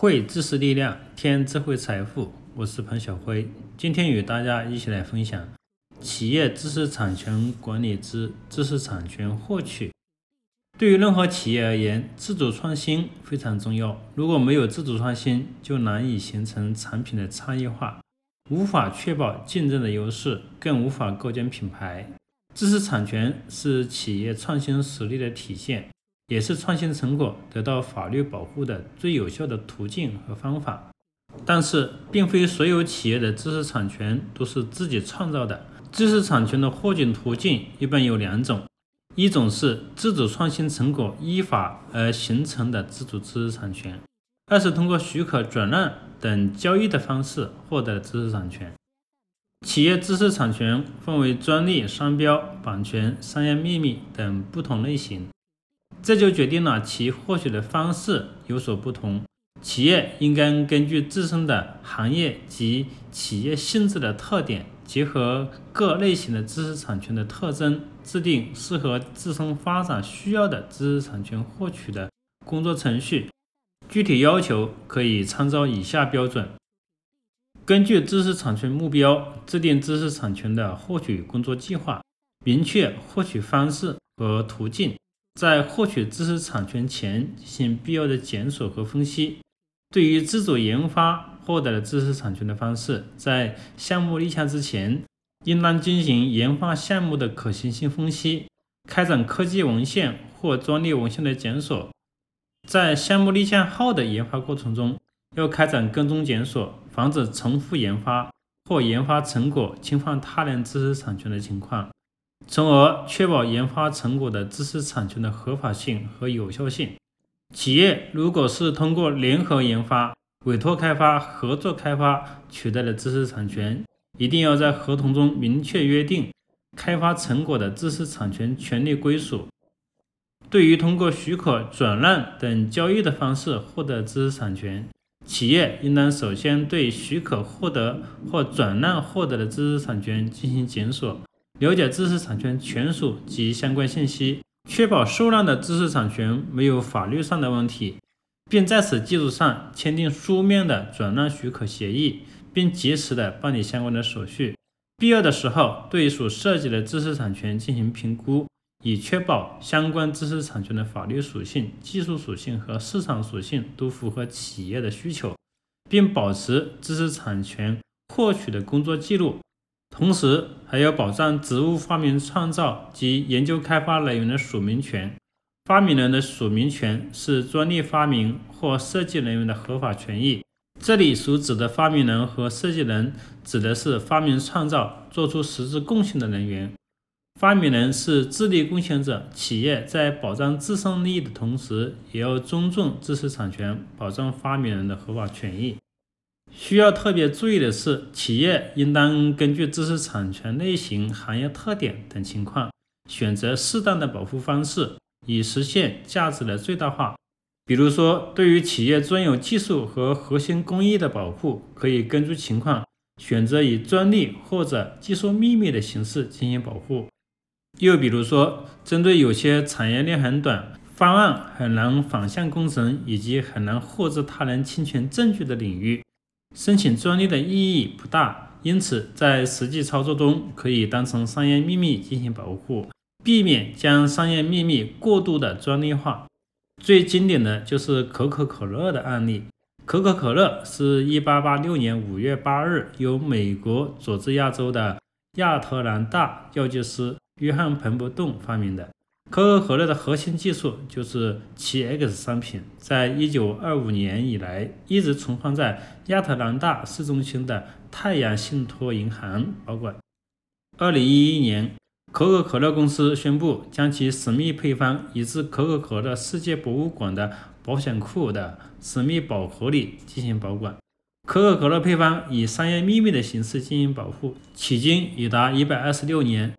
汇知识力量，添智慧财富。我是彭小辉，今天与大家一起来分享企业知识产权管理之知识产权获取。对于任何企业而言，自主创新非常重要。如果没有自主创新，就难以形成产品的差异化，无法确保竞争的优势，更无法构建品牌。知识产权是企业创新实力的体现。也是创新成果得到法律保护的最有效的途径和方法。但是，并非所有企业的知识产权都是自己创造的。知识产权的获取途径一般有两种：一种是自主创新成果依法而形成的自主知识产权；二是通过许可、转让等交易的方式获得知识产权。企业知识产权分为专利、商标、版权、商业秘密等不同类型。这就决定了其获取的方式有所不同。企业应该根据自身的行业及企业性质的特点，结合各类型的知识产权的特征，制定适合自身发展需要的知识产权获取的工作程序。具体要求可以参照以下标准：根据知识产权目标，制定知识产权的获取工作计划，明确获取方式和途径。在获取知识产权前进行必要的检索和分析。对于自主研发获得的知识产权的方式，在项目立项之前，应当进行研发项目的可行性分析，开展科技文献或专利文献的检索。在项目立项后的研发过程中，要开展跟踪检索，防止重复研发或研发成果侵犯他人知识产权的情况。从而确保研发成果的知识产权的合法性和有效性。企业如果是通过联合研发、委托开发、合作开发取得的知识产权，一定要在合同中明确约定开发成果的知识产权权利归属。对于通过许可、转让等交易的方式获得知识产权，企业应当首先对许可获得或转让获得的知识产权进行检索。了解知识产权权属及相关信息，确保受让的知识产权没有法律上的问题，并在此基础上签订书面的转让许可协议，并及时的办理相关的手续。必要的时候，对所涉及的知识产权进行评估，以确保相关知识产权的法律属性、技术属性和市场属性都符合企业的需求，并保持知识产权获取的工作记录。同时，还要保障职务发明创造及研究开发人员的署名权。发明人的署名权是专利发明或设计人员的合法权益。这里所指的发明人和设计人，指的是发明创造做出实质贡献的人员。发明人是智力贡献者，企业在保障自身利益的同时，也要尊重知识产权，保障发明人的合法权益。需要特别注意的是，企业应当根据知识产权类型、行业特点等情况，选择适当的保护方式，以实现价值的最大化。比如说，对于企业专有技术和核心工艺的保护，可以根据情况选择以专利或者技术秘密的形式进行保护。又比如说，针对有些产业链很短、方案很难反向工程以及很难获知他人侵权证据的领域。申请专利的意义不大，因此在实际操作中可以当成商业秘密进行保护，避免将商业秘密过度的专利化。最经典的就是可口可乐的案例。可口可乐是一八八六年五月八日由美国佐治亚州的亚特兰大药剂师约翰彭伯顿发明的。可口可乐的核心技术就是其 X 商品，在一九二五年以来一直存放在亚特兰大市中心的太阳信托银行保管。二零一一年，可口可乐公司宣布将其神秘配方移至可口可乐世界博物馆的保险库的神秘宝盒里进行保管。可口可乐配方以商业秘密的形式进行保护，迄今已达一百二十六年。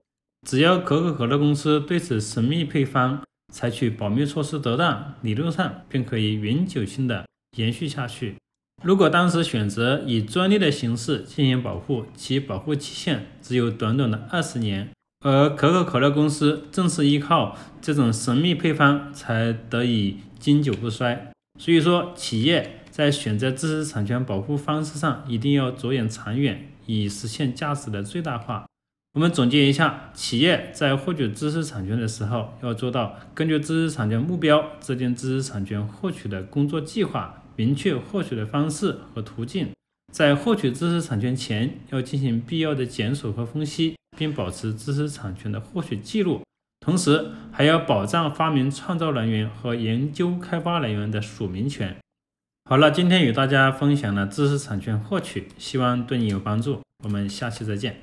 只要可口可乐公司对此神秘配方采取保密措施得当，理论上便可以永久性的延续下去。如果当时选择以专利的形式进行保护，其保护期限只有短短的二十年，而可口可乐公司正是依靠这种神秘配方才得以经久不衰。所以说，企业在选择知识产权保护方式上，一定要着眼长远，以实现价值的最大化。我们总结一下，企业在获取知识产权的时候，要做到根据知识产权目标制定知识产权获取的工作计划，明确获取的方式和途径。在获取知识产权前，要进行必要的检索和分析，并保持知识产权的获取记录。同时，还要保障发明创造人员和研究开发人员的署名权。好了，今天与大家分享了知识产权获取，希望对你有帮助。我们下期再见。